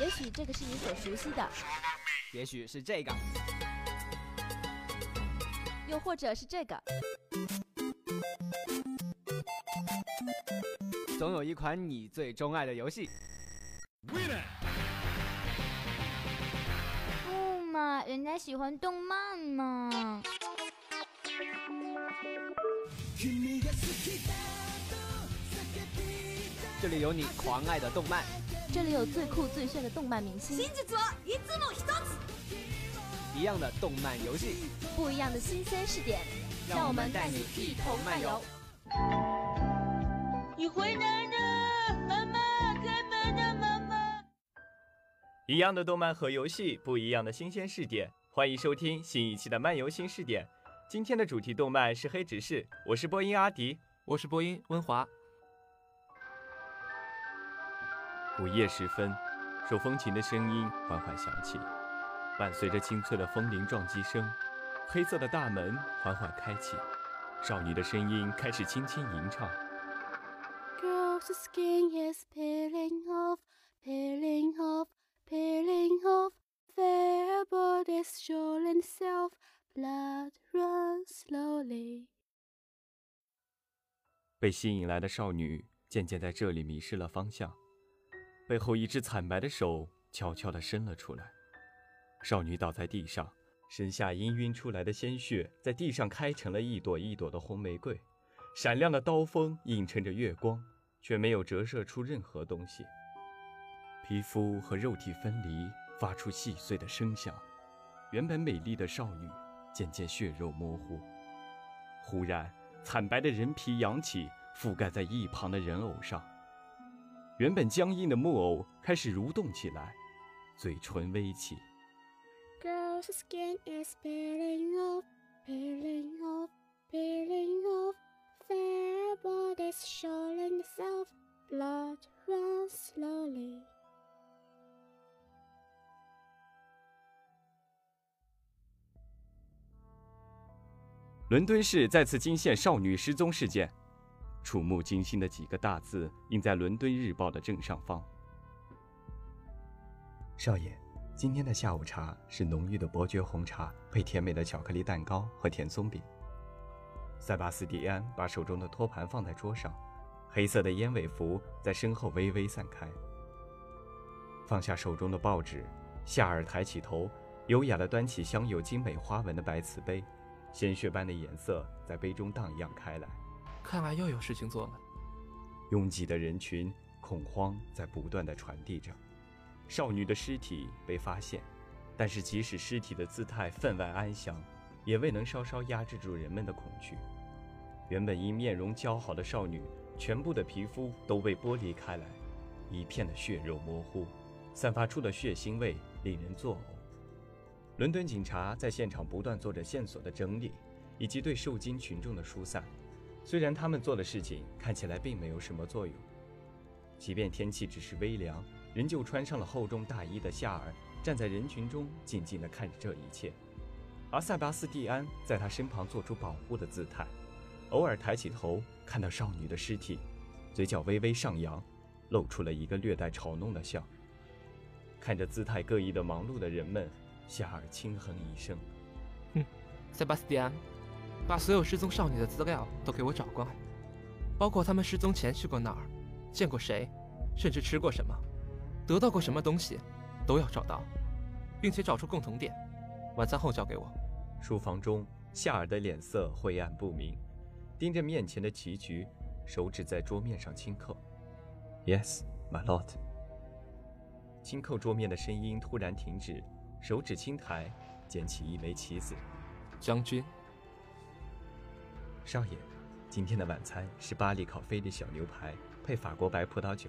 也许这个是你所熟悉的，也许是这个，又或者是这个。总有一款你最钟爱的游戏。不嘛，人家喜欢动漫嘛。这里有你狂爱的动漫，这里有最酷最炫的动漫明星，一样的动漫游戏，不一样的新鲜试点，让我们带你一同漫游。你回来了，妈妈，开门啊，妈妈！一样的动漫和游戏，不一样的新鲜试点，欢迎收听新一期的漫游新试点。今天的主题动漫是《黑执事》，我是播音阿迪，我是播音温华。午夜时分，手风琴的声音缓缓响起，伴随着清脆的风铃撞击声，黑色的大门缓缓开启，少女的声音开始轻轻吟唱。Girl's skin is peeling off, peeling off, peeling off. Their bodies showing self, blood runs slowly. 被吸引来的少女渐渐在这里迷失了方向，背后一只惨白的手悄悄地伸了出来，少女倒在地上，身下氤氲出来的鲜血在地上开成了一朵一朵的红玫瑰，闪亮的刀锋映衬着月光，却没有折射出任何东西。皮肤和肉体分离，发出细碎的声响，原本美丽的少女渐渐血肉模糊。忽然，惨白的人皮扬起，覆盖在一旁的人偶上。原本僵硬的木偶开始蠕动起来，嘴唇微起。Girl's skin is peeling off, peeling off, peeling off. Their bodies showing self, blood runs slowly. 伦敦市再次惊现少女失踪事件，触目惊心的几个大字印在《伦敦日报》的正上方。少爷，今天的下午茶是浓郁的伯爵红茶，配甜美的巧克力蛋糕和甜松饼。塞巴斯蒂安把手中的托盘放在桌上，黑色的燕尾服在身后微微散开。放下手中的报纸，夏尔抬起头，优雅地端起镶有精美花纹的白瓷杯。鲜血般的颜色在杯中荡漾开来，看来又有事情做了。拥挤的人群，恐慌在不断的传递着。少女的尸体被发现，但是即使尸体的姿态分外安详，也未能稍稍压制住人们的恐惧。原本因面容姣好的少女，全部的皮肤都被剥离开来，一片的血肉模糊，散发出的血腥味令人作呕。伦敦警察在现场不断做着线索的整理，以及对受惊群众的疏散。虽然他们做的事情看起来并没有什么作用，即便天气只是微凉，仍旧穿上了厚重大衣的夏尔站在人群中静静地看着这一切，而塞巴斯蒂安在他身旁做出保护的姿态，偶尔抬起头看到少女的尸体，嘴角微微上扬，露出了一个略带嘲弄的笑。看着姿态各异的忙碌的人们。夏尔轻哼一声：“哼，塞巴斯蒂安，把所有失踪少女的资料都给我找过来，包括他们失踪前去过哪儿，见过谁，甚至吃过什么，得到过什么东西，都要找到，并且找出共同点。晚餐后交给我。”书房中，夏尔的脸色晦暗不明，盯着面前的棋局，手指在桌面上轻扣。“Yes, my lord。”轻扣桌面的声音突然停止。手指轻抬，捡起一枚棋子。将军，少爷，今天的晚餐是巴黎烤菲力小牛排，配法国白葡萄酒，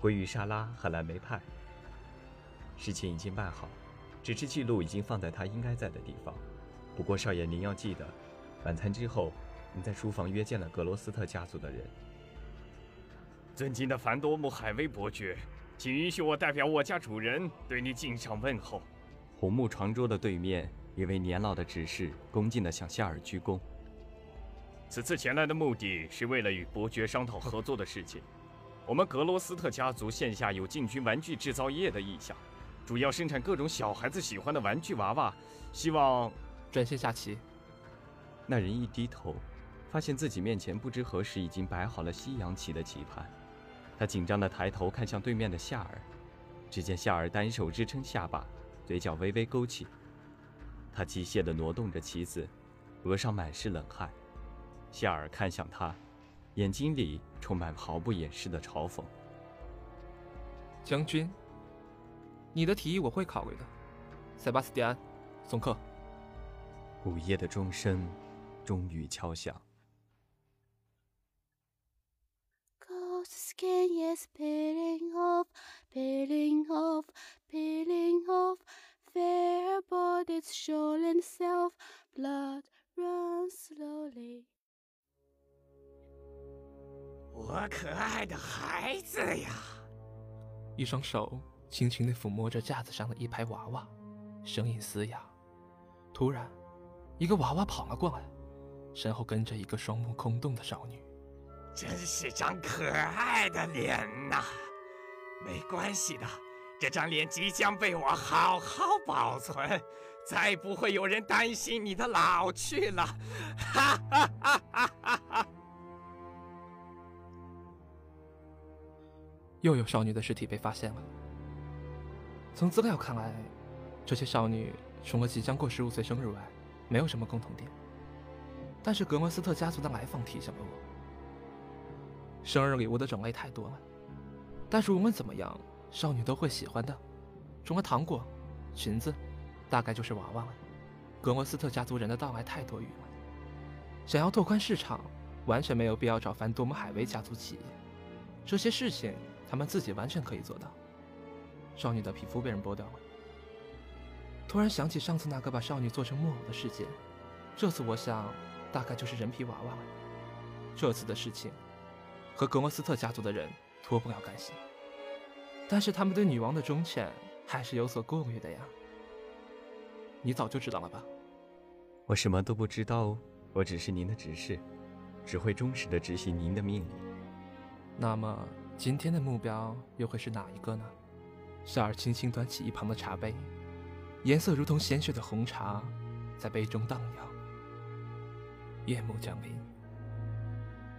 鲑鱼沙拉和蓝莓派。事情已经办好，只是记录已经放在他应该在的地方。不过，少爷您要记得，晚餐之后，您在书房约见了格罗斯特家族的人。尊敬的凡多姆海威伯爵，请允许我代表我家主人对你敬上问候。红木床桌的对面，一位年老的执事恭敬地向夏尔鞠躬。此次前来的目的是为了与伯爵商讨合作的事情。我们格罗斯特家族线下有进军玩具制造业的意向，主要生产各种小孩子喜欢的玩具娃娃，希望专心下棋。那人一低头，发现自己面前不知何时已经摆好了西洋棋的棋盘，他紧张地抬头看向对面的夏尔，只见夏尔单手支撑下巴，嘴角微微勾起，他机械地挪动着棋子，额上满是冷汗。夏尔看向他，眼睛里充满毫不掩饰的嘲讽。将军，你的提议我会考虑的。塞巴斯蒂安，送客。午夜的钟声终于敲响。Ghost skin is peeling off, peeling off, peeling off. Fair bodies show themselves, blood runs slowly. 我可爱的孩子呀！一双手轻轻地抚摸着架子上的一排娃娃，声音嘶哑。突然，一个娃娃跑了过来，身后跟着一个双目空洞的少女。真是张可爱的脸呐！没关系的，这张脸即将被我好好保存，再不会有人担心你的老去了。哈哈哈哈哈哈！又有少女的尸体被发现了。从资料看来，这些少女除了即将过十五岁生日外，没有什么共同点。但是格罗斯特家族的来访提醒了我，生日礼物的种类太多了。但是无论怎么样，少女都会喜欢的，除了糖果、裙子，大概就是娃娃了。格罗斯特家族人的到来太多余了，想要拓宽市场，完全没有必要找凡多姆海威家族企业。这些事情他们自己完全可以做到。少女的皮肤被人剥掉了。突然想起上次那个把少女做成木偶的事件，这次我想大概就是人皮娃娃了。这次的事情和格莫斯特家族的人脱不了干系，但是他们对女王的忠犬还是有所顾虑的呀。你早就知道了吧？我什么都不知道哦，我只是您的执事，只会忠实的执行您的命令。那么今天的目标又会是哪一个呢？夏尔轻轻端起一旁的茶杯，颜色如同鲜血的红茶，在杯中荡漾。夜幕降临，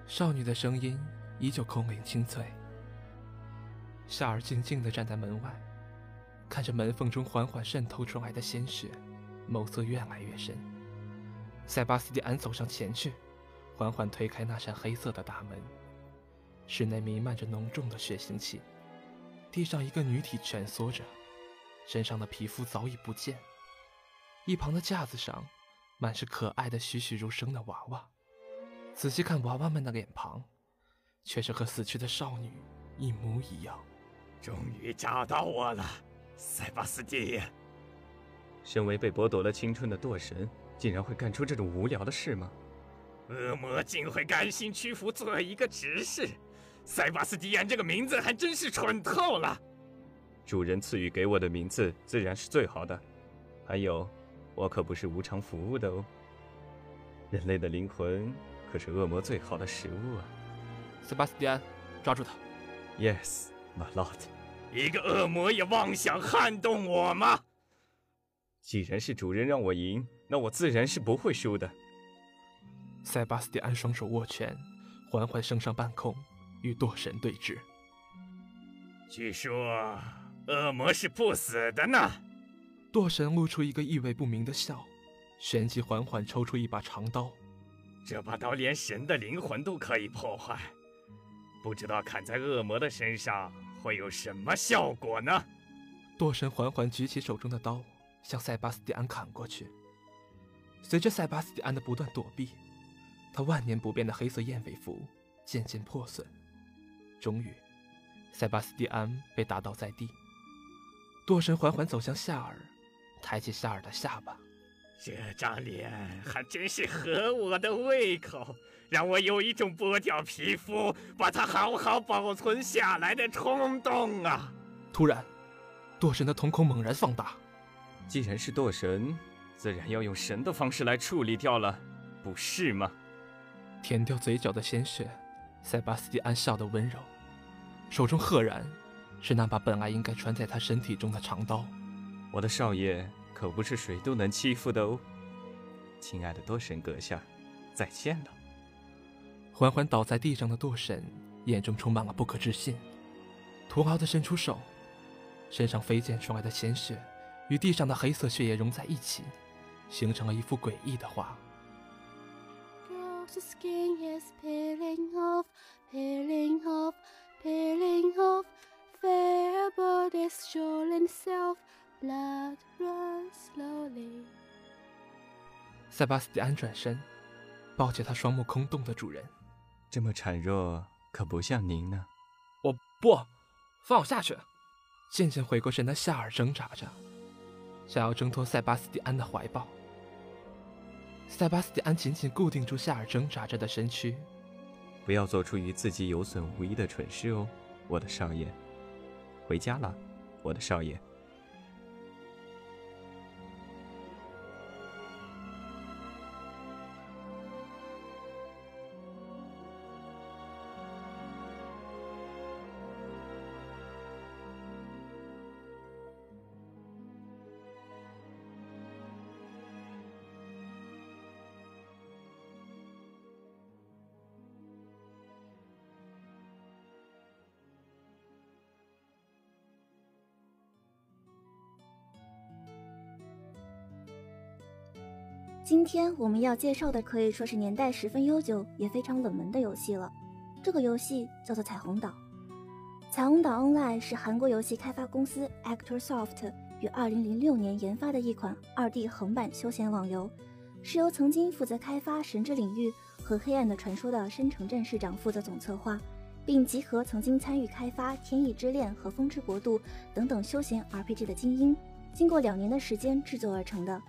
少女的声音依旧空灵清脆。夏尔静静地站在门外，看着门缝中缓缓渗透出来的鲜血，眸色越来越深。塞巴斯蒂安走上前去，缓缓推开那扇黑色的大门。室内弥漫着浓重的血腥气，地上一个女体蜷缩着，身上的皮肤早已不见。一旁的架子上，满是可爱的栩栩如生的娃娃。仔细看娃娃们的脸庞，却是和死去的少女一模一样。终于找到我了，塞巴斯蒂。身为被剥夺了青春的堕神，竟然会干出这种无聊的事吗？恶魔竟会甘心屈服做一个执事？塞巴斯蒂安这个名字还真是蠢透了。主人赐予给我的名字自然是最好的，还有，我可不是无偿服务的哦。人类的灵魂可是恶魔最好的食物啊！塞巴斯蒂安，抓住他！Yes, my lord。一个恶魔也妄想撼动我吗？既然是主人让我赢，那我自然是不会输的。塞巴斯蒂安双手握拳，缓缓升上半空，与堕神对峙。据说恶魔是不死的呢。堕神露出一个意味不明的笑，旋即缓缓抽出一把长刀。这把刀连神的灵魂都可以破坏，不知道砍在恶魔的身上会有什么效果呢？堕神缓缓举起手中的刀，向塞巴斯蒂安砍过去。随着塞巴斯蒂安的不断躲避，他万年不变的黑色燕尾服渐渐破损。终于，塞巴斯蒂安被打倒在地。堕神缓缓走向夏尔，抬起夏尔的下巴。这张脸还真是合我的胃口，让我有一种剥掉皮肤，把它好好保存下来的冲动啊！突然，堕神的瞳孔猛然放大。既然是堕神，自然要用神的方式来处理掉了，不是吗？舔掉嘴角的鲜血，塞巴斯蒂安笑得温柔。手中赫然是那把本来应该穿在他身体中的长刀。我的少爷可不是谁都能欺负的哦。亲爱的多神阁下，再见了。缓缓倒在地上的舵神眼中充满了不可置信，徒劳的伸出手，身上飞溅出来的鲜血与地上的黑色血液融在一起，形成了一幅诡异的画。The skin is peeling off, peeling off, peeling off. Fair bodies showing self, blood runs slowly. 塞巴斯蒂安转身，抱起他双目空洞的主人。这么孱弱，可不像您呢。我不，放我下去！渐渐回过神的夏尔挣扎着，想要挣脱塞巴斯蒂安的怀抱。塞巴斯蒂安紧紧固定住夏尔挣扎着的身躯。不要做出与自己有损无益的蠢事哦，我的少爷。回家了，我的少爷。今天我们要介绍的可以说是年代十分悠久，也非常冷门的游戏了。这个游戏叫做《彩虹岛》。《彩虹岛 Online》是韩国游戏开发公司 ActorSoft 于2006年研发的一款 2D 横版休闲网游，是由曾经负责开发《神之领域》和《黑暗的传说》的深城镇市长负责总策划，并集合曾经参与开发《天意之恋》和《风之国度》等等休闲 RPG 的精英，经过两年的时间制作而成的。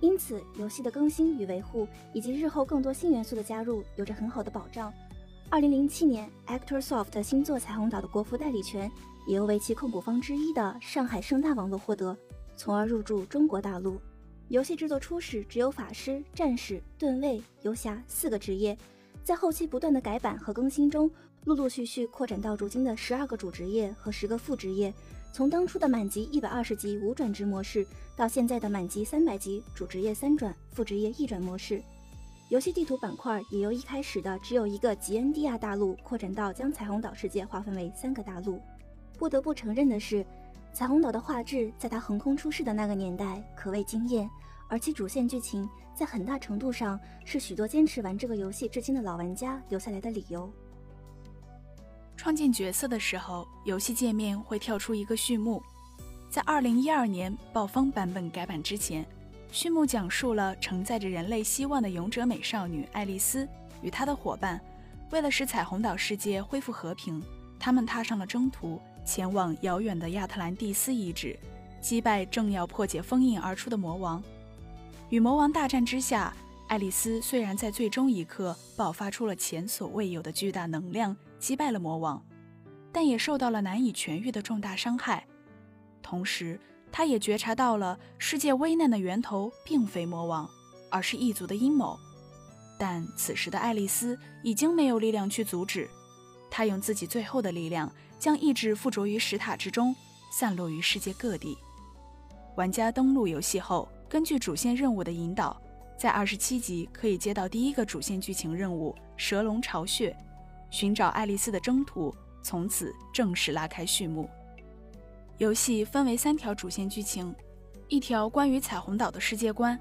因此，游戏的更新与维护，以及日后更多新元素的加入，有着很好的保障。二零零七年，ActorSoft 新作《彩虹岛》的国服代理权也由为其控股方之一的上海盛大网络获得，从而入驻中国大陆。游戏制作初始只有法师、战士、盾卫、游侠四个职业，在后期不断的改版和更新中，陆陆续续扩展到如今的十二个主职业和十个副职业。从当初的满级一百二十级无转职模式，到现在的满级三百级主职业三转、副职业一转模式，游戏地图板块也由一开始的只有一个吉恩蒂亚大陆，扩展到将彩虹岛世界划分为三个大陆。不得不承认的是，彩虹岛的画质在它横空出世的那个年代可谓惊艳，而其主线剧情在很大程度上是许多坚持玩这个游戏至今的老玩家留下来的理由。创建角色的时候，游戏界面会跳出一个序幕。在2012年暴风版本改版之前，序幕讲述了承载着人类希望的勇者美少女爱丽丝与她的伙伴，为了使彩虹岛世界恢复和平，他们踏上了征途，前往遥远的亚特兰蒂斯遗址，击败正要破解封印而出的魔王。与魔王大战之下，爱丽丝虽然在最终一刻爆发出了前所未有的巨大能量。击败了魔王，但也受到了难以痊愈的重大伤害。同时，他也觉察到了世界危难的源头并非魔王，而是异族的阴谋。但此时的爱丽丝已经没有力量去阻止，她用自己最后的力量将意志附着于石塔之中，散落于世界各地。玩家登录游戏后，根据主线任务的引导，在二十七级可以接到第一个主线剧情任务——蛇龙巢穴。寻找爱丽丝的征途从此正式拉开序幕。游戏分为三条主线剧情，一条关于彩虹岛的世界观，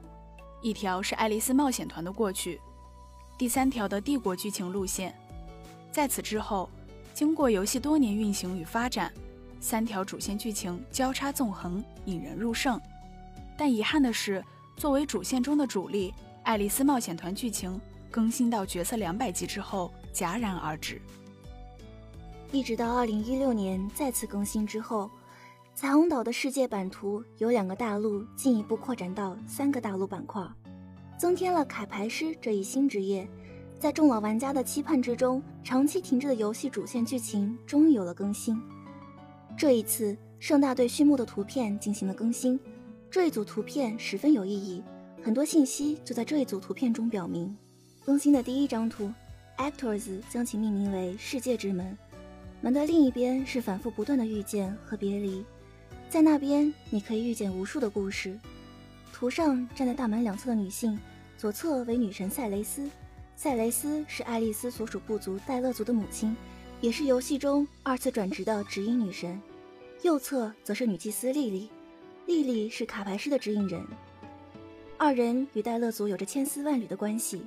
一条是爱丽丝冒险团的过去，第三条的帝国剧情路线。在此之后，经过游戏多年运行与发展，三条主线剧情交叉纵横，引人入胜。但遗憾的是，作为主线中的主力，爱丽丝冒险团剧情更新到角色两百级之后。戛然而止，一直到二零一六年再次更新之后，彩虹岛的世界版图由两个大陆进一步扩展到三个大陆板块，增添了凯牌师这一新职业。在众老玩家的期盼之中，长期停滞的游戏主线剧情终于有了更新。这一次，盛大对序幕的图片进行了更新，这一组图片十分有意义，很多信息就在这一组图片中表明。更新的第一张图。Actors 将其命名为“世界之门”，门的另一边是反复不断的遇见和别离，在那边你可以遇见无数的故事。图上站在大门两侧的女性，左侧为女神赛雷斯，赛雷斯是爱丽丝所属部族戴勒族的母亲，也是游戏中二次转职的指引女神。右侧则是女祭司莉莉，莉莉是卡牌师的指引人。二人与戴勒族有着千丝万缕的关系，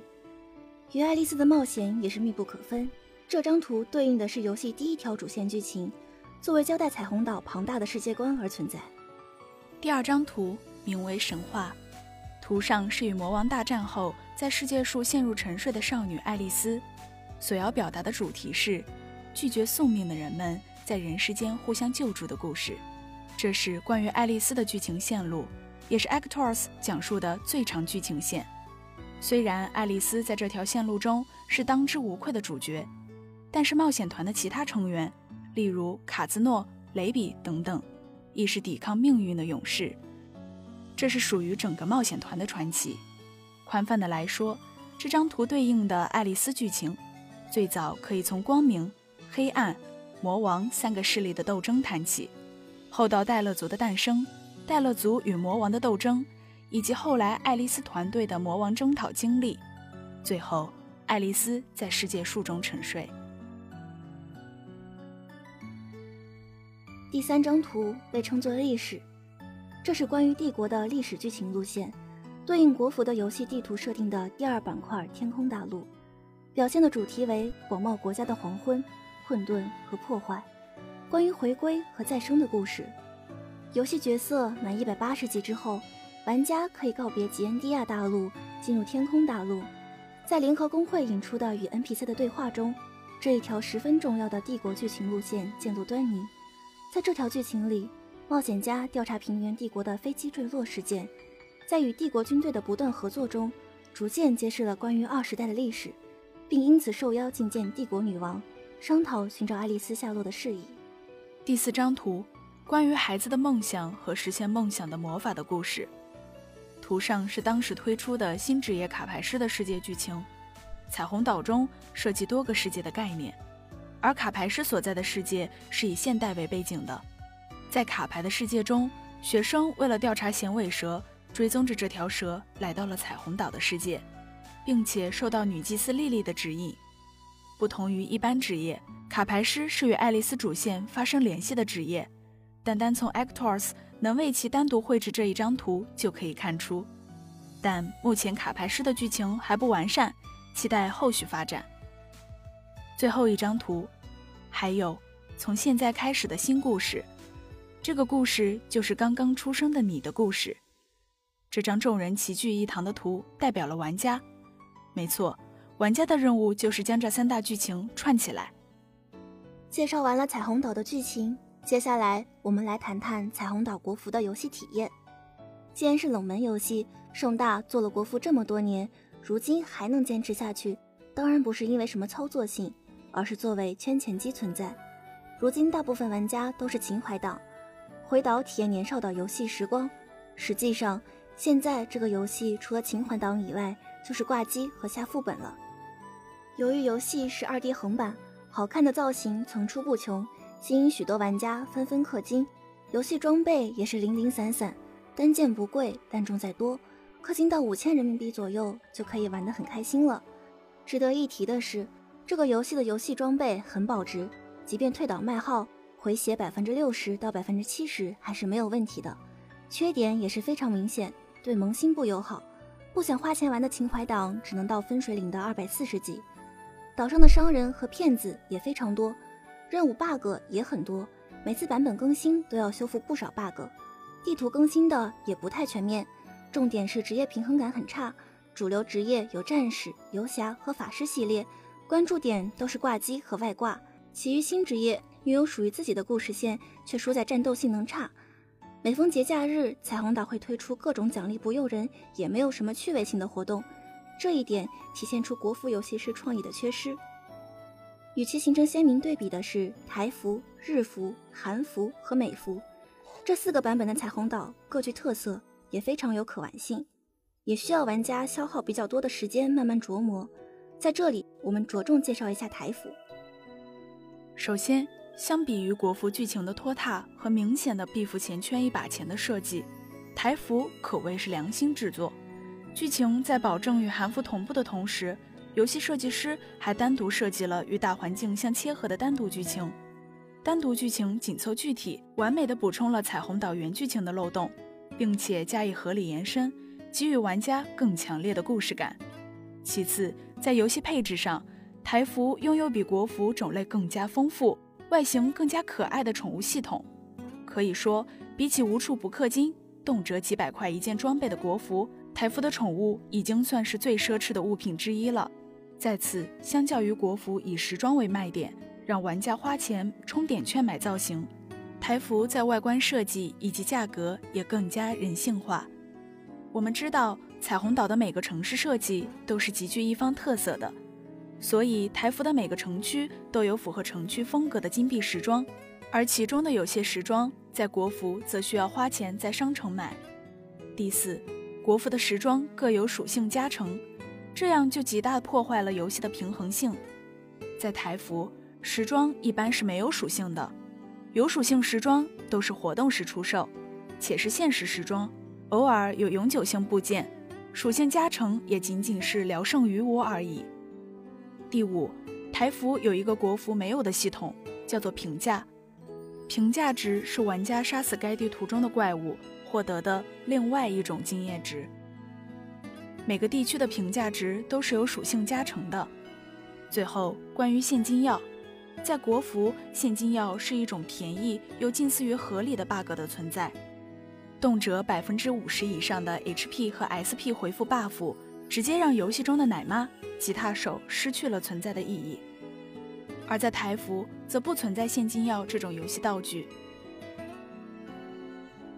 与爱丽丝的冒险也是密不可分。这张图对应的是游戏第一条主线剧情，作为交代彩虹岛庞大的世界观而存在。第二张图名为神话，图上是与魔王大战后在世界树陷入沉睡的少女爱丽丝，所要表达的主题是拒绝宿命的人们在人世间互相救助的故事。这是关于爱丽丝的剧情线路。也是 Actors 讲述的最长剧情线。虽然爱丽丝在这条线路中是当之无愧的主角，但是冒险团的其他成员，例如卡兹诺、雷比等等，亦是抵抗命运的勇士。这是属于整个冒险团的传奇。宽泛的来说，这张图对应的爱丽丝剧情，最早可以从光明、黑暗、魔王三个势力的斗争谈起，后到戴勒族的诞生。戴勒族与魔王的斗争，以及后来爱丽丝团队的魔王征讨经历，最后爱丽丝在世界树中沉睡。第三张图被称作历史，这是关于帝国的历史剧情路线，对应国服的游戏地图设定的第二板块天空大陆，表现的主题为广袤国家的黄昏、混沌和破坏，关于回归和再生的故事。游戏角色满一百八十级之后，玩家可以告别吉恩迪亚大陆，进入天空大陆。在联合工会引出的与 NPC 的对话中，这一条十分重要的帝国剧情路线见露端倪。在这条剧情里，冒险家调查平原帝国的飞机坠落事件，在与帝国军队的不断合作中，逐渐揭示了关于二时代的历史，并因此受邀觐见帝国女王，商讨寻找爱丽丝下落的事宜。第四张图。关于孩子的梦想和实现梦想的魔法的故事。图上是当时推出的新职业卡牌师的世界剧情。彩虹岛中涉及多个世界的概念，而卡牌师所在的世界是以现代为背景的。在卡牌的世界中，学生为了调查衔尾蛇，追踪着这条蛇来到了彩虹岛的世界，并且受到女祭司莉莉的指引。不同于一般职业，卡牌师是与爱丽丝主线发生联系的职业。单单从 Actors 能为其单独绘制这一张图就可以看出，但目前卡牌师的剧情还不完善，期待后续发展。最后一张图，还有从现在开始的新故事，这个故事就是刚刚出生的你的故事。这张众人齐聚一堂的图代表了玩家，没错，玩家的任务就是将这三大剧情串起来。介绍完了彩虹岛的剧情。接下来，我们来谈谈彩虹岛国服的游戏体验。既然是冷门游戏，盛大做了国服这么多年，如今还能坚持下去，当然不是因为什么操作性，而是作为圈钱机存在。如今大部分玩家都是情怀党，回岛体验年少的游戏时光。实际上，现在这个游戏除了情怀党以外，就是挂机和下副本了。由于游戏是二 D 横版，好看的造型层出不穷。吸引许多玩家纷纷氪金，游戏装备也是零零散散，单件不贵，但重在多，氪金到五千人民币左右就可以玩得很开心了。值得一提的是，这个游戏的游戏装备很保值，即便退岛卖号，回血百分之六十到百分之七十还是没有问题的。缺点也是非常明显，对萌新不友好，不想花钱玩的情怀党只能到分水岭的二百四十级。岛上的商人和骗子也非常多。任务 bug 也很多，每次版本更新都要修复不少 bug，地图更新的也不太全面，重点是职业平衡感很差。主流职业有战士、游侠和法师系列，关注点都是挂机和外挂。其余新职业拥有属于自己的故事线，却输在战斗性能差。每逢节假日，彩虹岛会推出各种奖励不诱人，也没有什么趣味性的活动，这一点体现出国服游戏师创意的缺失。与其形成鲜明对比的是台服、日服、韩服和美服，这四个版本的彩虹岛各具特色，也非常有可玩性，也需要玩家消耗比较多的时间慢慢琢磨。在这里，我们着重介绍一下台服。首先，相比于国服剧情的拖沓和明显的壁服前圈一把钱的设计，台服可谓是良心制作。剧情在保证与韩服同步的同时，游戏设计师还单独设计了与大环境相切合的单独剧情。单独剧情紧凑具体，完美的补充了彩虹岛原剧情的漏洞，并且加以合理延伸，给予玩家更强烈的故事感。其次，在游戏配置上，台服拥有比国服种类更加丰富、外形更加可爱的宠物系统。可以说，比起无处不氪金、动辄几百块一件装备的国服，台服的宠物已经算是最奢侈的物品之一了。再次，相较于国服以时装为卖点，让玩家花钱充点券买造型，台服在外观设计以及价格也更加人性化。我们知道，彩虹岛的每个城市设计都是极具一方特色的，所以台服的每个城区都有符合城区风格的金币时装，而其中的有些时装在国服则需要花钱在商城买。第四，国服的时装各有属性加成。这样就极大破坏了游戏的平衡性。在台服，时装一般是没有属性的，有属性时装都是活动时出售，且是限时时装，偶尔有永久性部件，属性加成也仅仅是聊胜于无而已。第五，台服有一个国服没有的系统，叫做评价。评价值是玩家杀死该地图中的怪物获得的另外一种经验值。每个地区的评价值都是由属性加成的。最后，关于现金药，在国服，现金药是一种便宜又近似于合理的 bug 的存在，动辄百分之五十以上的 HP 和 SP 回复 buff，直接让游戏中的奶妈、吉他手失去了存在的意义。而在台服，则不存在现金药这种游戏道具。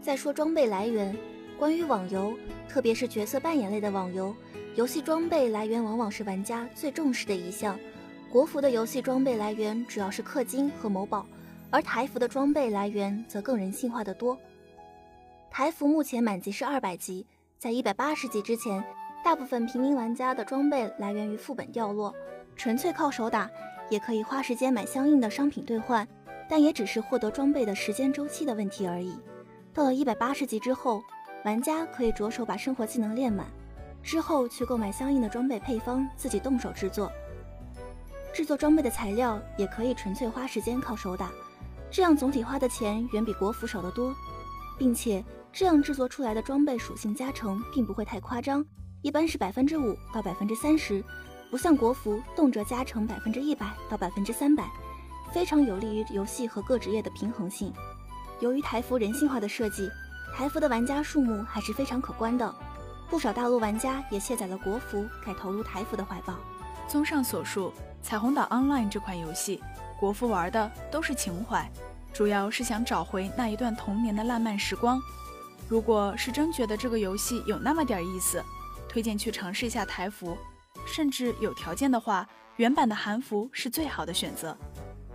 再说装备来源。关于网游，特别是角色扮演类的网游，游戏装备来源往往是玩家最重视的一项。国服的游戏装备来源主要是氪金和某宝，而台服的装备来源则更人性化的多。台服目前满级是二百级，在一百八十级之前，大部分平民玩家的装备来源于副本掉落，纯粹靠手打，也可以花时间买相应的商品兑换，但也只是获得装备的时间周期的问题而已。到了一百八十级之后，玩家可以着手把生活技能练满，之后去购买相应的装备配方，自己动手制作。制作装备的材料也可以纯粹花时间靠手打，这样总体花的钱远比国服少得多，并且这样制作出来的装备属性加成并不会太夸张，一般是百分之五到百分之三十，不像国服动辄加成百分之一百到百分之三百，非常有利于游戏和各职业的平衡性。由于台服人性化的设计。台服的玩家数目还是非常可观的，不少大陆玩家也卸载了国服，改投入台服的怀抱。综上所述，《彩虹岛 Online》这款游戏，国服玩的都是情怀，主要是想找回那一段童年的烂漫时光。如果是真觉得这个游戏有那么点意思，推荐去尝试一下台服，甚至有条件的话，原版的韩服是最好的选择。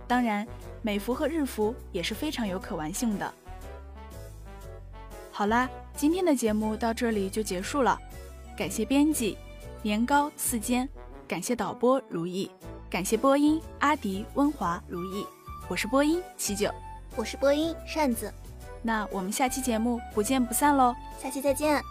当然，美服和日服也是非常有可玩性的。好啦，今天的节目到这里就结束了。感谢编辑年糕四间，感谢导播如意，感谢播音阿迪温华如意。我是播音七九，我是播音扇子。那我们下期节目不见不散喽！下期再见。